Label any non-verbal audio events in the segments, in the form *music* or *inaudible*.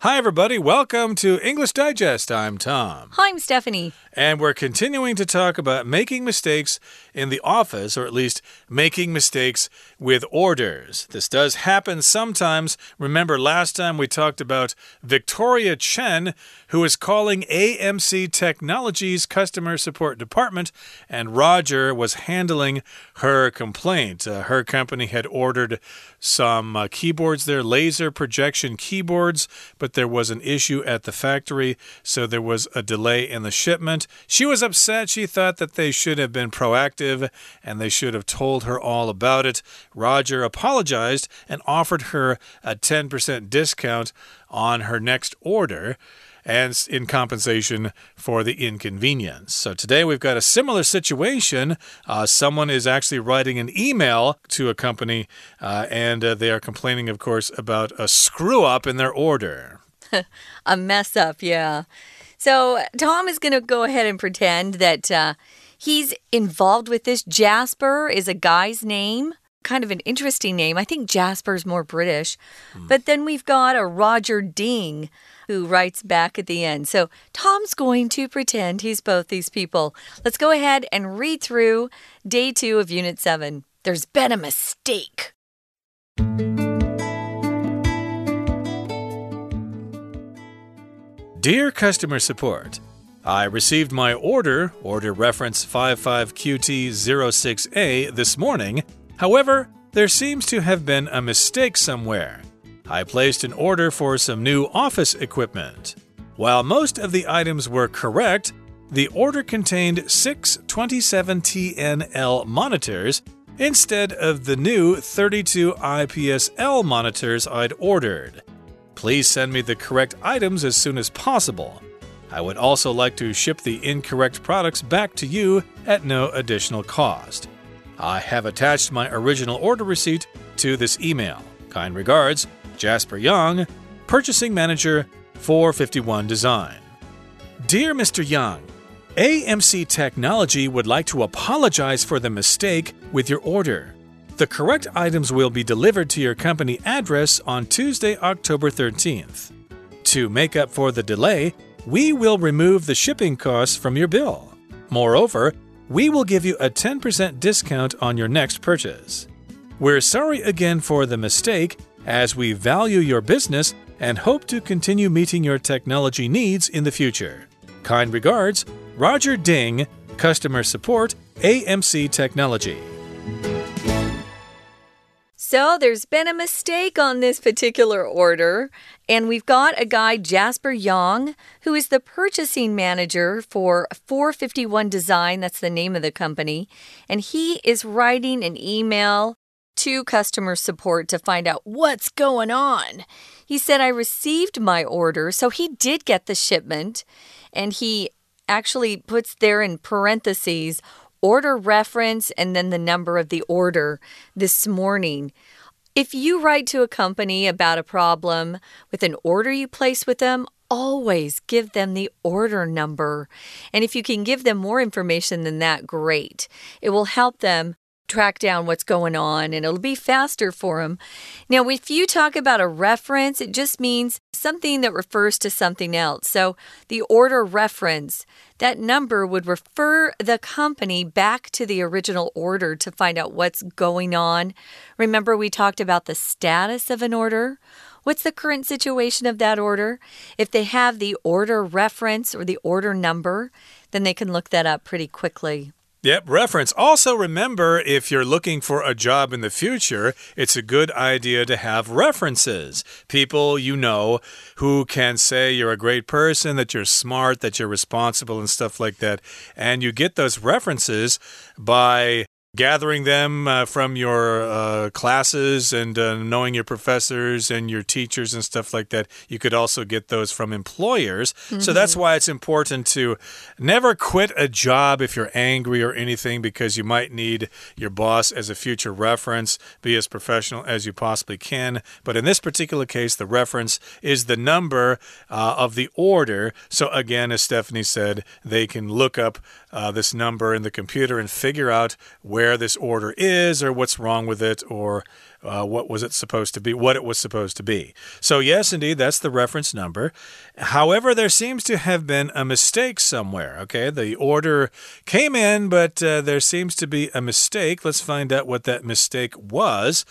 Hi, everybody. Welcome to English Digest. I'm Tom. Hi, I'm Stephanie. And we're continuing to talk about making mistakes in the office, or at least making mistakes with orders. This does happen sometimes. Remember, last time we talked about Victoria Chen, who is calling AMC Technologies customer support department, and Roger was handling her complaint. Uh, her company had ordered some uh, keyboards there, laser projection keyboards, but there was an issue at the factory, so there was a delay in the shipment. She was upset. She thought that they should have been proactive and they should have told her all about it. Roger apologized and offered her a 10% discount on her next order and in compensation for the inconvenience. So today we've got a similar situation. Uh, someone is actually writing an email to a company, uh, and uh, they are complaining, of course, about a screw up in their order. *laughs* a mess up, yeah. So Tom is going to go ahead and pretend that uh, he's involved with this. Jasper is a guy's name. Kind of an interesting name. I think Jasper's more British. Hmm. But then we've got a Roger Ding who writes back at the end. So Tom's going to pretend he's both these people. Let's go ahead and read through day two of Unit 7. There's been a mistake. Dear Customer Support, I received my order, order reference 55QT06A, this morning. However, there seems to have been a mistake somewhere. I placed an order for some new office equipment. While most of the items were correct, the order contained six 27TNL monitors instead of the new 32 IPSL monitors I'd ordered. Please send me the correct items as soon as possible. I would also like to ship the incorrect products back to you at no additional cost. I have attached my original order receipt to this email. Kind regards, Jasper Young, Purchasing Manager, 451 Design. Dear Mr. Young, AMC Technology would like to apologize for the mistake with your order. The correct items will be delivered to your company address on Tuesday, October 13th. To make up for the delay, we will remove the shipping costs from your bill. Moreover, we will give you a 10% discount on your next purchase. We're sorry again for the mistake, as we value your business and hope to continue meeting your technology needs in the future. Kind regards, Roger Ding, Customer Support, AMC Technology. So there's been a mistake on this particular order, and we've got a guy, Jasper Young, who is the purchasing manager for 451 Design. That's the name of the company. And he is writing an email to customer support to find out what's going on. He said, I received my order, so he did get the shipment, and he actually puts there in parentheses order reference and then the number of the order this morning. If you write to a company about a problem with an order you place with them, always give them the order number. And if you can give them more information than that, great. It will help them track down what's going on and it'll be faster for them. Now, if you talk about a reference, it just means something that refers to something else. So the order reference, that number would refer the company back to the original order to find out what's going on. Remember, we talked about the status of an order. What's the current situation of that order? If they have the order reference or the order number, then they can look that up pretty quickly. Yep, reference. Also, remember if you're looking for a job in the future, it's a good idea to have references. People you know who can say you're a great person, that you're smart, that you're responsible, and stuff like that. And you get those references by gathering them uh, from your uh, classes and uh, knowing your professors and your teachers and stuff like that. You could also get those from employers. Mm -hmm. So that's mm-hmm. why it's important to never quit a job if you're angry or anything because you might need your boss as a future reference. Be as professional as you possibly can. But in this particular case, the reference is the number uh, of the order. So again, as Stephanie said, they can look up uh, this number in the computer and figure out where this order is or what's wrong with it or uh, what was it supposed to be, what it was supposed to be. So, yes, indeed, that's the reference number. However, there seems to have been a mistake somewhere. Okay, the order came in, but uh, there seems to be a mistake. Let's find out what that mistake was.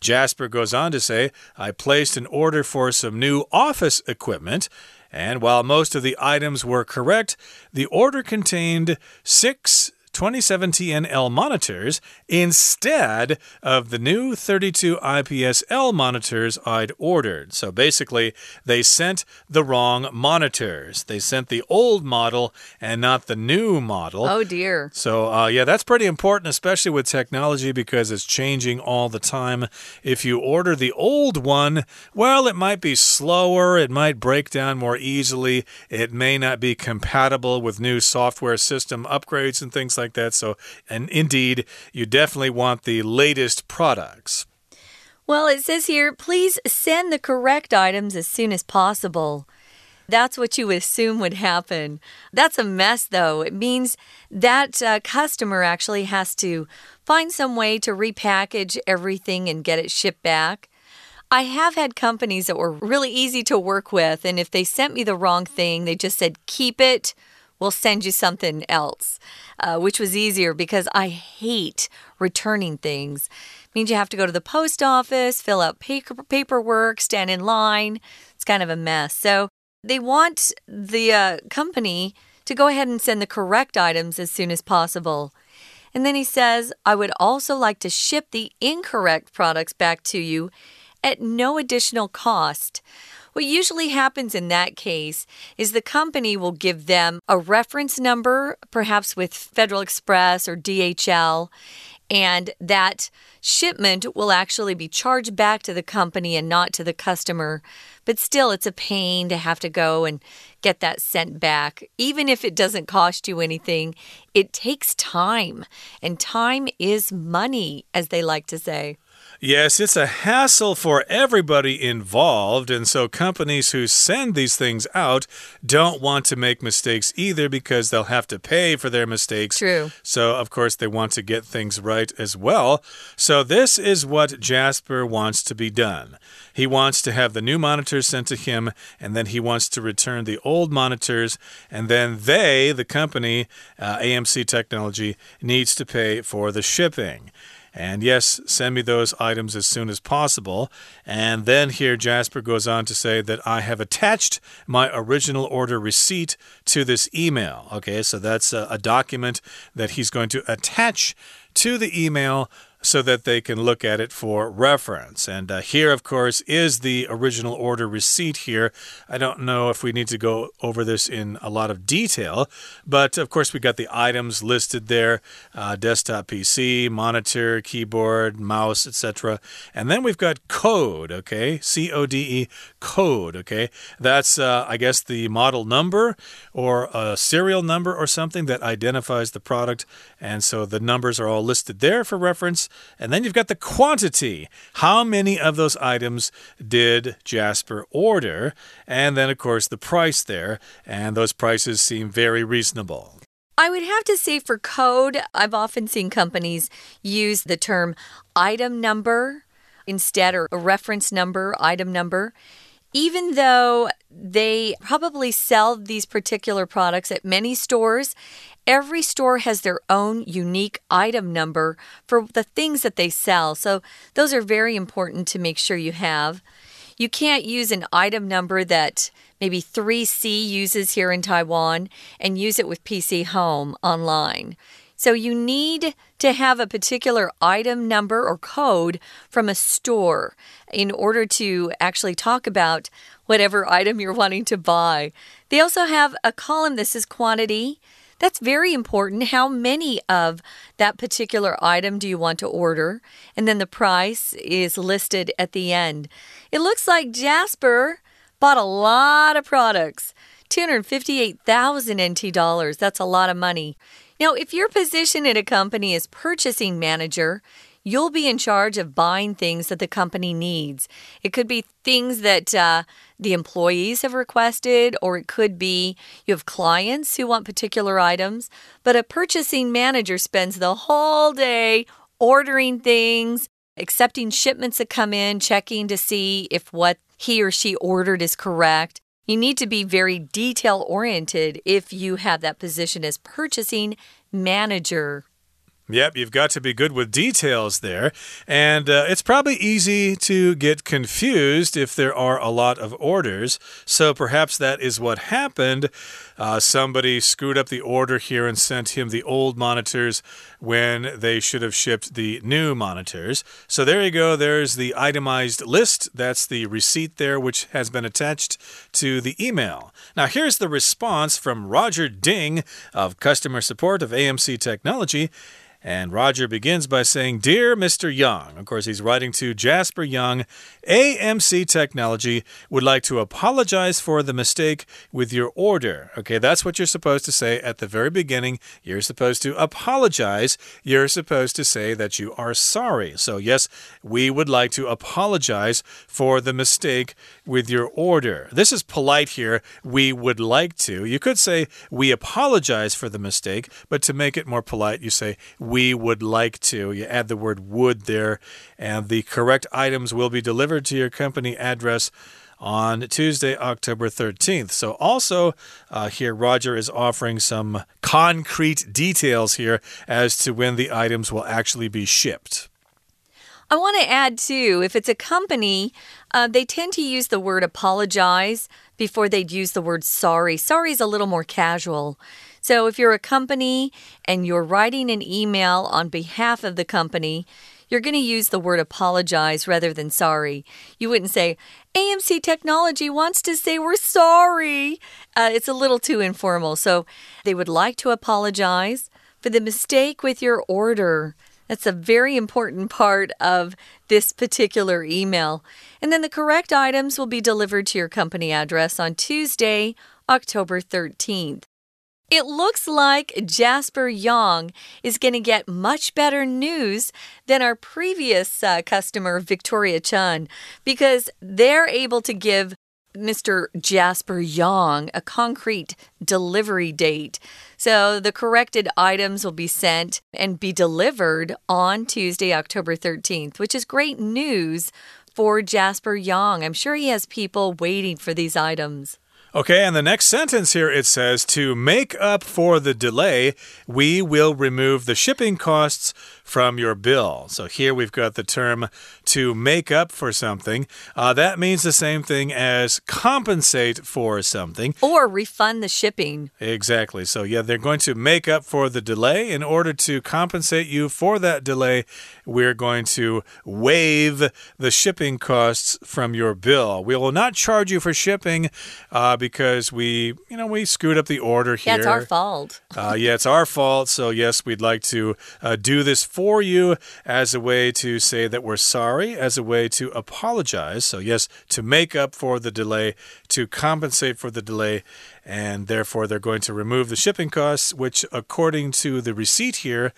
Jasper goes on to say, I placed an order for some new office equipment. And while most of the items were correct, the order contained six 27TNL monitors instead of the new 32 IPS L monitors I'd ordered. So basically, they sent the wrong monitors. They sent the old model and not the new model. Oh, dear. So, uh, yeah, that's pretty important, especially with technology because it's changing all the time. If you order the old one, well, it might be slower, it might break down more easily, it may not be compatible with new software system upgrades and things like like that. So, and indeed, you definitely want the latest products. Well, it says here, please send the correct items as soon as possible. That's what you assume would happen. That's a mess, though. It means that uh, customer actually has to find some way to repackage everything and get it shipped back. I have had companies that were really easy to work with, and if they sent me the wrong thing, they just said, keep it we'll send you something else, uh, which was easier because I hate returning things. It means you have to go to the post office, fill out paper, paperwork, stand in line. It's kind of a mess. So they want the uh, company to go ahead and send the correct items as soon as possible. And then he says, I would also like to ship the incorrect products back to you at no additional cost. What usually happens in that case is the company will give them a reference number, perhaps with Federal Express or DHL, and that shipment will actually be charged back to the company and not to the customer. But still, it's a pain to have to go and get that sent back. Even if it doesn't cost you anything, it takes time, and time is money, as they like to say. Yes, it's a hassle for everybody involved. And so companies who send these things out don't want to make mistakes either because they'll have to pay for their mistakes. True. So, of course, they want to get things right as well. So, this is what Jasper wants to be done. He wants to have the new monitors sent to him, and then he wants to return the old monitors, and then they, the company, uh, AMC Technology, needs to pay for the shipping. And yes, send me those items as soon as possible. And then here, Jasper goes on to say that I have attached my original order receipt to this email. Okay, so that's a, a document that he's going to attach to the email so that they can look at it for reference. And uh, here, of course, is the original order receipt here. I don't know if we need to go over this in a lot of detail, but of course, we got the items listed there uh, desktop PC, monitor, keyboard, mouse, etc. And then we've got code, okay? C O D E, code, okay? That's, uh, I guess, the model number or a serial number or something that identifies the product. And so the numbers are all listed there for reference. And then you've got the quantity. How many of those items did Jasper order? And then, of course, the price there. And those prices seem very reasonable. I would have to say for code, I've often seen companies use the term item number instead, or a reference number, item number even though they probably sell these particular products at many stores, every store has their own unique item number for the things that they sell. So, those are very important to make sure you have. You can't use an item number that maybe 3C uses here in Taiwan and use it with PC Home online. So you need to have a particular item number or code from a store in order to actually talk about whatever *laughs* item you're wanting to buy. They also have a column that says quantity. That's very important. How many of that particular item do you want to order? And then the price is listed at the end. It looks like Jasper bought a lot of products 258,000 NT dollars. That's a lot of money. Now, if your position at a company is purchasing manager, you'll be in charge of buying things that the company needs. It could be things that uh, the employees have requested, or it could be you have clients who want particular items. But a purchasing manager spends the whole day ordering things, accepting shipments that come in, checking to see if what he or she ordered is correct. You need to be very detail oriented if you have that position as purchasing manager. Yep, you've got to be good with details there. And uh, it's probably easy to get confused if there are a lot of orders. So perhaps that is what happened. Uh, somebody screwed up the order here and sent him the old monitors when they should have shipped the new monitors. So there you go. There's the itemized list. That's the receipt there, which has been attached to the email. Now, here's the response from Roger Ding of customer support of AMC Technology. And Roger begins by saying, Dear Mr. Young, of course, he's writing to Jasper Young, AMC Technology would like to apologize for the mistake with your order. Okay, that's what you're supposed to say at the very beginning. You're supposed to apologize. You're supposed to say that you are sorry. So, yes, we would like to apologize for the mistake with your order. This is polite here. We would like to. You could say, We apologize for the mistake, but to make it more polite, you say, we would like to. You add the word would there, and the correct items will be delivered to your company address on Tuesday, October 13th. So, also uh, here, Roger is offering some concrete details here as to when the items will actually be shipped. I want to add, too, if it's a company, uh, they tend to use the word apologize before they'd use the word sorry. Sorry is a little more casual. So if you're a company and you're writing an email on behalf of the company, you're going to use the word apologize rather than sorry. You wouldn't say, AMC Technology wants to say we're sorry. Uh, it's a little too informal. So they would like to apologize for the mistake with your order. That's a very important part of this particular email. And then the correct items will be delivered to your company address on Tuesday, October 13th. It looks like Jasper Young is going to get much better news than our previous uh, customer, Victoria Chun, because they're able to give Mr. Jasper Young a concrete delivery date. So the corrected items will be sent and be delivered on Tuesday, October 13th, which is great news for Jasper Young. I'm sure he has people waiting for these items. Okay, and the next sentence here it says to make up for the delay, we will remove the shipping costs from your bill. So here we've got the term to make up for something. Uh, that means the same thing as compensate for something. Or refund the shipping. Exactly. So, yeah, they're going to make up for the delay. In order to compensate you for that delay, we're going to waive the shipping costs from your bill. We will not charge you for shipping uh, because we, you know, we screwed up the order here. Yeah, it's our fault. uh, yeah, it's our fault. So, yes, we'd like to uh, do this for you as a way to say that we're sorry, as a way to apologize. So, yes, to make up for the delay, to compensate for the delay, and therefore they're going to remove the shipping costs, which, according to the receipt here,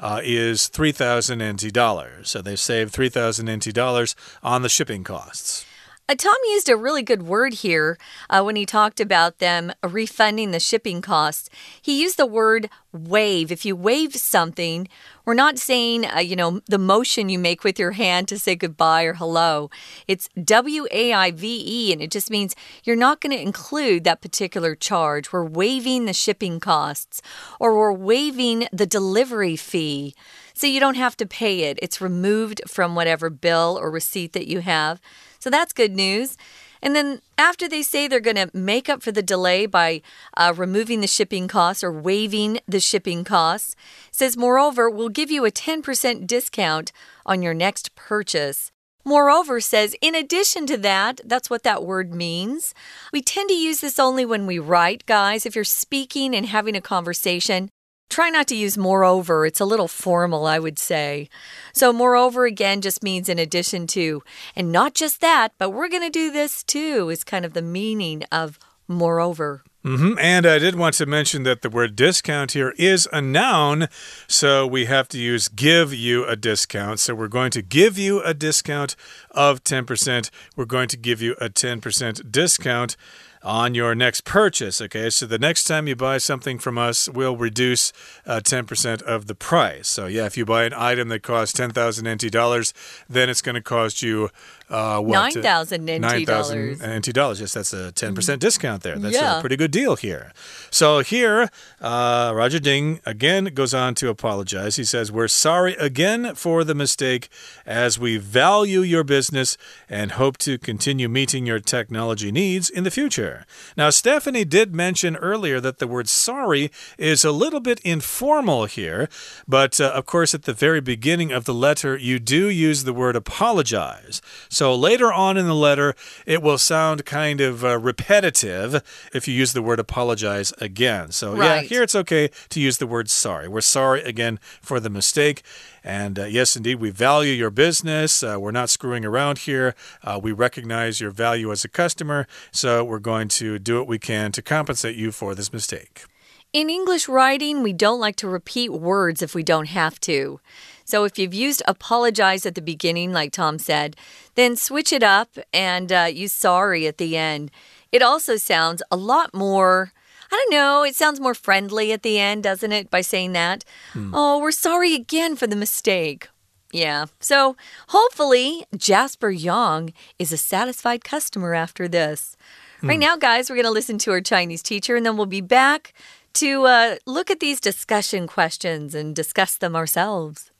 uh, is 3,000 NT dollars. So they've saved 3,000 NT dollars on the shipping costs. Uh, Tom used a really good word here uh, when he talked about them refunding the shipping costs. He used the word waive. If you waive something, we're not saying, uh, you know, the motion you make with your hand to say goodbye or hello. It's W A I V E, and it just means you're not going to include that particular charge. We're waiving the shipping costs or we're waiving the delivery fee. So you don't have to pay it, it's removed from whatever bill or receipt that you have. So that's good news. And then after they say they're going to make up for the delay by uh, removing the shipping costs or waiving the shipping costs, says moreover, we'll give you a 10% discount on your next purchase. Moreover says, in addition to that, that's what that word means. We tend to use this only when we write, guys. If you're speaking and having a conversation, Try not to use moreover. It's a little formal, I would say. So, moreover again just means in addition to. And not just that, but we're going to do this too, is kind of the meaning of moreover. Mm -hmm. And I did want to mention that the word discount here is a noun, so we have to use give you a discount. So we're going to give you a discount of 10%. We're going to give you a 10% discount on your next purchase. Okay, so the next time you buy something from us, we'll reduce 10% uh, of the price. So, yeah, if you buy an item that costs 10,000 NT dollars, then it's going to cost you uh, what? 9,000 NT 9, dollars. NT dollars. Yes, that's a 10% mm. discount there. That's yeah. a pretty good deal here. So, here, uh, Roger Ding again goes on to apologize. He says, We're sorry again for the mistake as we value your business and hope to continue meeting your technology needs in the future. Now, Stephanie did mention earlier that the word sorry is a little bit informal here, but uh, of course, at the very beginning of the letter, you do use the word apologize. So later on in the letter, it will sound kind of uh, repetitive if you use the word apologize again. So, right. yeah, here it's okay to use the word sorry. We're sorry again for the mistake. And uh, yes, indeed, we value your business. Uh, we're not screwing around here. Uh, we recognize your value as a customer. So we're going to do what we can to compensate you for this mistake. In English writing, we don't like to repeat words if we don't have to. So if you've used apologize at the beginning, like Tom said, then switch it up and uh, use sorry at the end. It also sounds a lot more I don't know. It sounds more friendly at the end, doesn't it, by saying that? Hmm. Oh, we're sorry again for the mistake. Yeah. So hopefully, Jasper Young is a satisfied customer after this. Hmm. Right now, guys, we're going to listen to our Chinese teacher and then we'll be back to uh, look at these discussion questions and discuss them ourselves.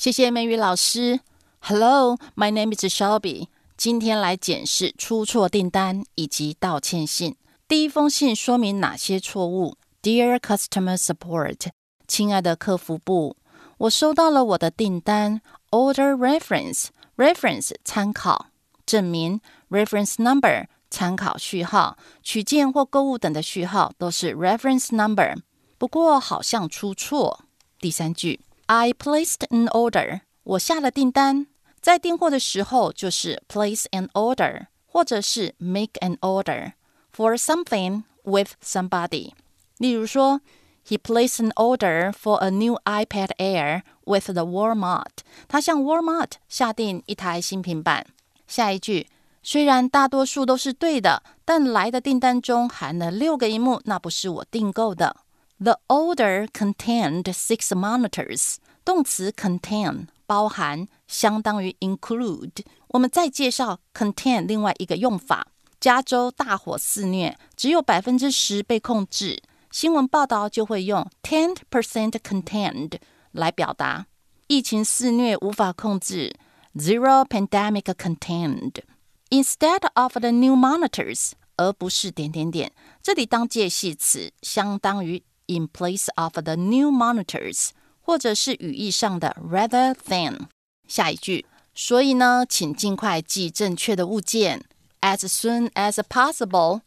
谢谢美语老师。Hello, my name is Shelby。今天来检视出错订单以及道歉信。第一封信说明哪些错误？Dear Customer Support，亲爱的客服部，我收到了我的订单，Order Reference，Reference 参考证明，Reference Number 参考序号，取件或购物等的序号都是 Reference Number。不过好像出错。第三句 ，I placed an order，我下了订单，在订货的时候就是 place an order，或者是 make an order。for something with somebody. 例如说，He placed an order for a new iPad Air with the Walmart. 他向 Walmart 下定一台新平板。下一句，虽然大多数都是对的，但来的订单中含了六个荧幕，那不是我订购的。 The order contained six monitors. 动词 contain 包含，相当于 include。我们再介绍 contain 另外一个用法。加州大火肆虐，只有百分之十被控制。新闻报道就会用 ten percent contained 来表达。疫情肆虐无法控制，zero pandemic contained。Instead of the new monitors，而不是点点点，这里当介系词，相当于 in place of the new monitors，或者是语义上的 rather than。下一句，所以呢，请尽快寄正确的物件。as soon as possible，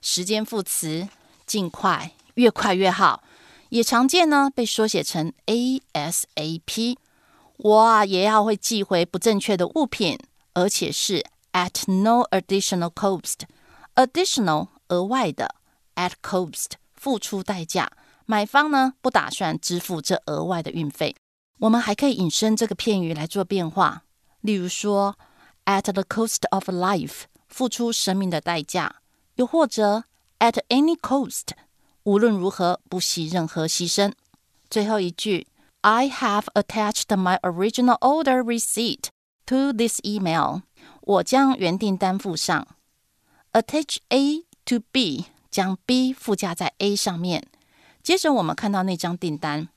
时间副词，尽快，越快越好，也常见呢，被缩写成 ASAP。我啊也要会寄回不正确的物品，而且是 at no additional cost。additional 额外的，at cost 付出代价。 买方呢不打算支付这额外的运费。我们还可以引申这个片语来做变化，例如说 at the cost of life。付出生命的代价，又或者 at any cost，无论如何不惜任何牺牲。最后一句，I have attached my original order receipt to this email。我将原订单附上。Attach A to B，将 B 附加在 A 上面。接着我们看到那张订单，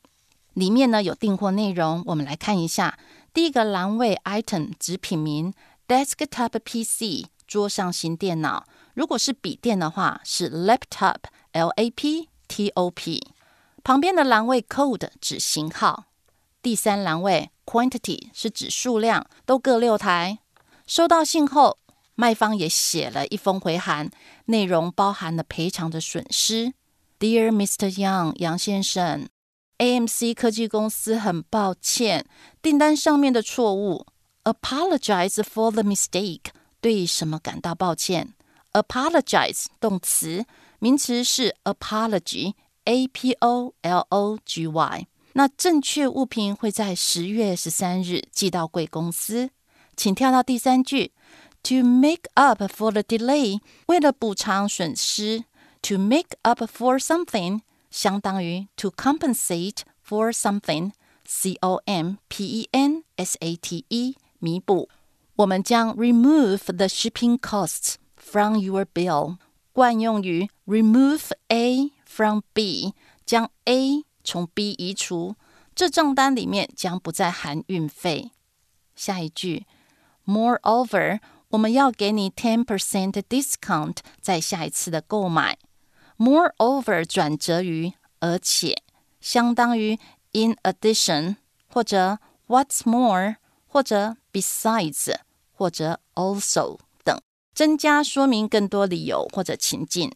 里面呢有订货内容，我们来看一下。第一个栏位 item 指品名 desktop PC。桌上型电脑，如果是笔电的话，是 laptop，L A P T O P。旁边的栏位 code 指型号，第三栏位 quantity 是指数量，都各六台。收到信后，卖方也写了一封回函，内容包含了赔偿的损失。Dear Mr. Young，杨先生，AMC 科技公司很抱歉订单上面的错误，apologize for the mistake。对什么感到抱歉？Apologize 动词名词是 apology，a p o l o g y。那正确物品会在十月十三日寄到贵公司。请跳到第三句，to make up for the delay，为了补偿损失 ，to make up for something 相当于 to compensate for something，c o m p e n s a t e，弥补。我们将 remove the shipping costs from your bill，惯用于 remove A from B，将 A 从 B 移除，这账单里面将不再含运费。下一句，Moreover，我们要给你 ten percent discount 在下一次的购买。 Moreover 转折于而且，相当于 in addition 或者 what's more 或者 besides 或者 also 等，增加说明更多理由或者情境。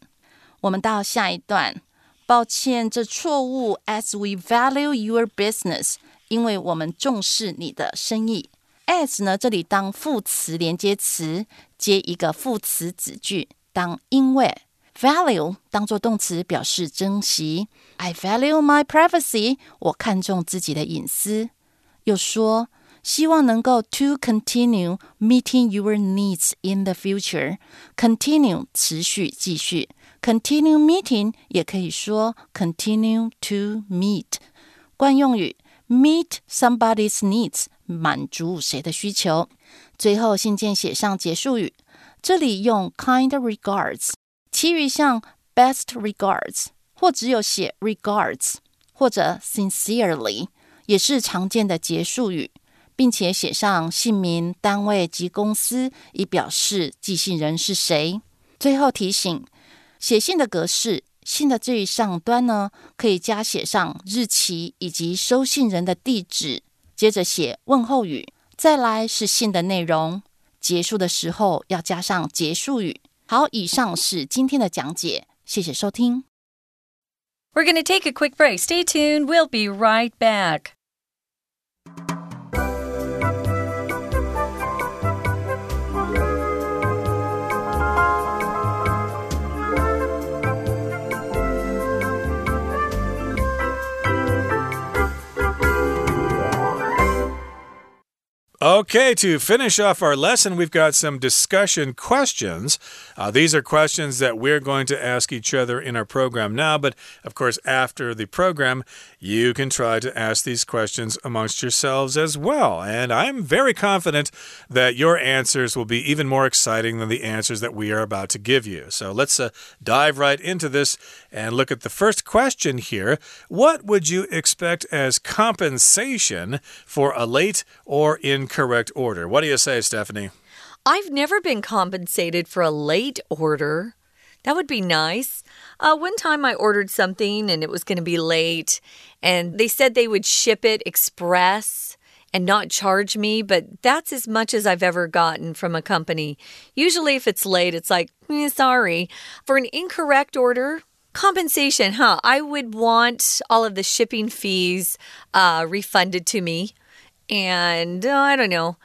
我们到下一段。抱歉，这错误。As we value your business，因为我们重视你的生意。As 呢，这里当副词连接词，接一个副词子句，当因为。Value 当做动词，表示珍惜。I value my privacy，我看重自己的隐私。又说，希望能够 to continue meeting your needs in the future。Continue 持续继续。Continue meeting 也可以说 continue to meet，惯用语 meet somebody's needs 满足谁的需求。最后信件写上结束语，这里用 kind regards，其余像 best regards 或只有写 regards 或者 sincerely 也是常见的结束语，并且写上姓名、单位及公司，以表示寄信人是谁。最后提醒。写信的格式，信的最上端呢，可以加写上日期以及收信人的地址，接着写问候语，再来是信的内容，结束的时候要加上结束语。好，以上是今天的讲解，谢谢收听。We're going to take a quick break. Stay tuned. We'll be right back. Okay, to finish off our lesson, we've got some discussion questions. Uh, these are questions that we're going to ask each other in our program now, but of course, after the program, you can try to ask these questions amongst yourselves as well. And I'm very confident that your answers will be even more exciting than the answers that we are about to give you. So let's uh, dive right into this and look at the first question here. What would you expect as compensation for a late or incorrect order? What do you say, Stephanie? I've never been compensated for a late order. That would be nice. Uh, one time I ordered something and it was going to be late, and they said they would ship it express and not charge me, but that's as much as I've ever gotten from a company. Usually, if it's late, it's like, eh, sorry. For an incorrect order, compensation, huh? I would want all of the shipping fees uh, refunded to me. And uh, I don't know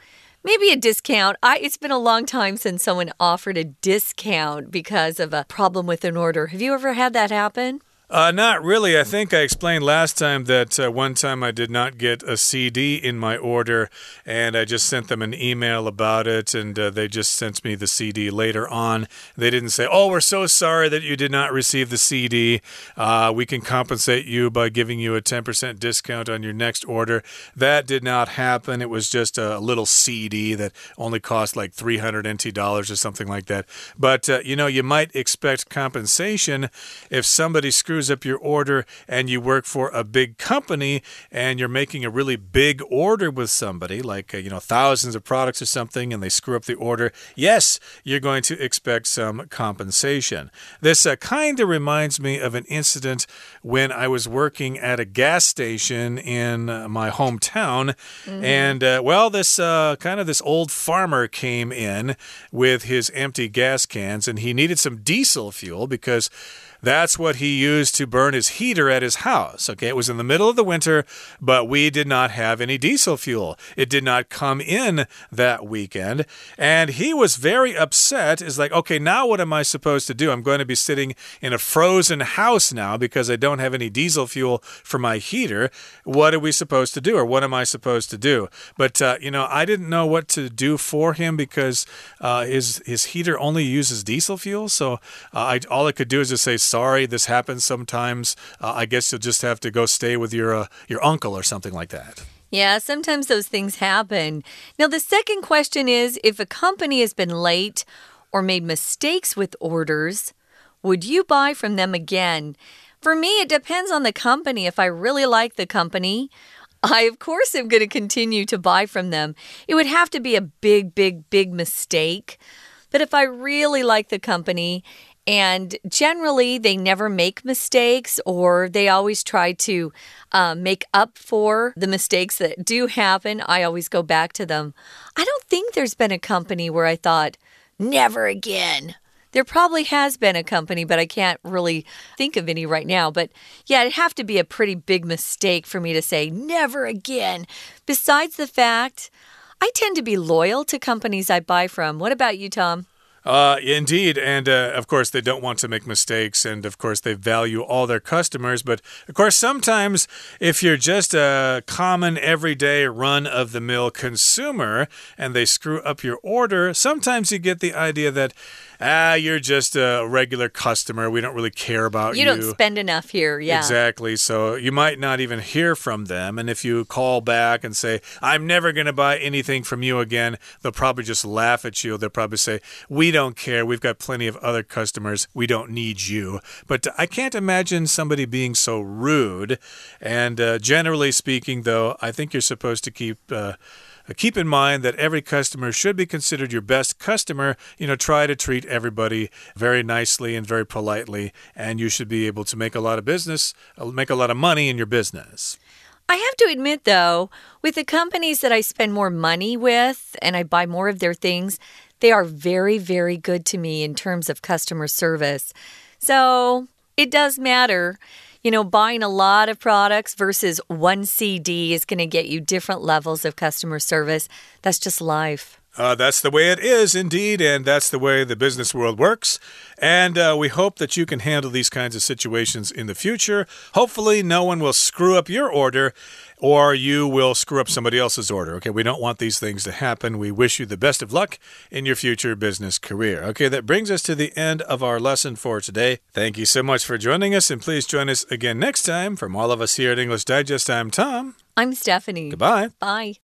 maybe a discount. I, it's been a long time since someone offered a discount because of a problem with an order. Have you ever had that happen? Uh, not really. I think I explained last time that uh, one time I did not get a CD in my order, and I just sent them an email about it, and uh, they just sent me the CD later on. They didn't say, Oh, we're so sorry that you did not receive the CD. Uh, we can compensate you by giving you a 10% discount on your next order. That did not happen. It was just a little CD that only cost like 300 NT dollars or something like that. But, uh, you know, you might expect compensation if somebody screws screws up your order and you work for a big company and you're making a really big order with somebody, like, uh, you know, thousands of products or something, and they screw up the order, yes, you're going to expect some compensation. This uh, kind of reminds me of an incident when I was working at a gas station in uh, my hometown. Mm -hmm. And, uh, well, this uh, kind of this old farmer came in with his empty gas cans and he needed some diesel fuel because That's what he used to burn his heater at his house. Okay, it was in the middle of the winter, but we did not have any diesel fuel. It did not come in that weekend. And he was very upset. Is like, okay, now what am I supposed to do? I'm going to be sitting in a frozen house now because I don't have any diesel fuel for my heater. What are we supposed to do? Or what am I supposed to do? But, uh, you know, I didn't know what to do for him because uh, his, his heater only uses diesel fuel. So uh, I, all I could do is just say, sorry, this happens sometimes. Uh, I guess you'll just have to go stay with your, uh, your uncle or something like that. Yeah, sometimes those things happen. Now, the second question is if a company has been late or made mistakes with orders, would you buy from them again? For me, it depends on the company. If I really like the company, I, of course, am going to continue to buy from them. It would have to be a big, big, big mistake. But if I really like the company and generally, they never make mistakes or they always try to uh, make up for the mistakes that do happen. I always go back to them. I don't think there's been a company where I thought, never again. There probably has been a company, but I can't really think of any right now. But yeah, it'd have to be a pretty big mistake for me to say, never again. Besides the fact, I tend to be loyal to companies I buy from. What about you, Tom? Uh, indeed. And uh, of course, they don't want to make mistakes. And of course, they value all their customers. But of course, sometimes if you're just a common, everyday, run of the mill consumer and they screw up your order, sometimes you get the idea that ah, you're just a regular customer. We don't really care about you. You don't spend enough here. Yeah. Exactly. So you might not even hear from them. And if you call back and say, I'm never going to buy anything from you again, they'll probably just laugh at you. They'll probably say, We don't care. We've got plenty of other customers. We don't need you. But I can't imagine somebody being so rude. And uh, generally speaking, though, I think you're supposed to keep. Uh, uh, keep in mind that every customer should be considered your best customer. You know, try to treat everybody very nicely and very politely, and you should be able to make a lot of business, uh, make a lot of money in your business. I have to admit, though, with the companies that I spend more money with and I buy more of their things, they are very, very good to me in terms of customer service. So it does matter you know, buying a lot of products versus one CD is going to get you different levels of customer service. That's just life. Uh, that's the way it is, indeed, and that's the way the business world works. And uh, we hope that you can handle these kinds of situations in the future. Hopefully, no one will screw up your order or you will screw up somebody else's order. Okay, we don't want these things to happen. We wish you the best of luck in your future business career. Okay, that brings us to the end of our lesson for today. Thank you so much for joining us, and please join us again next time. From all of us here at English Digest, I'm Tom. I'm Stephanie. Goodbye. Bye.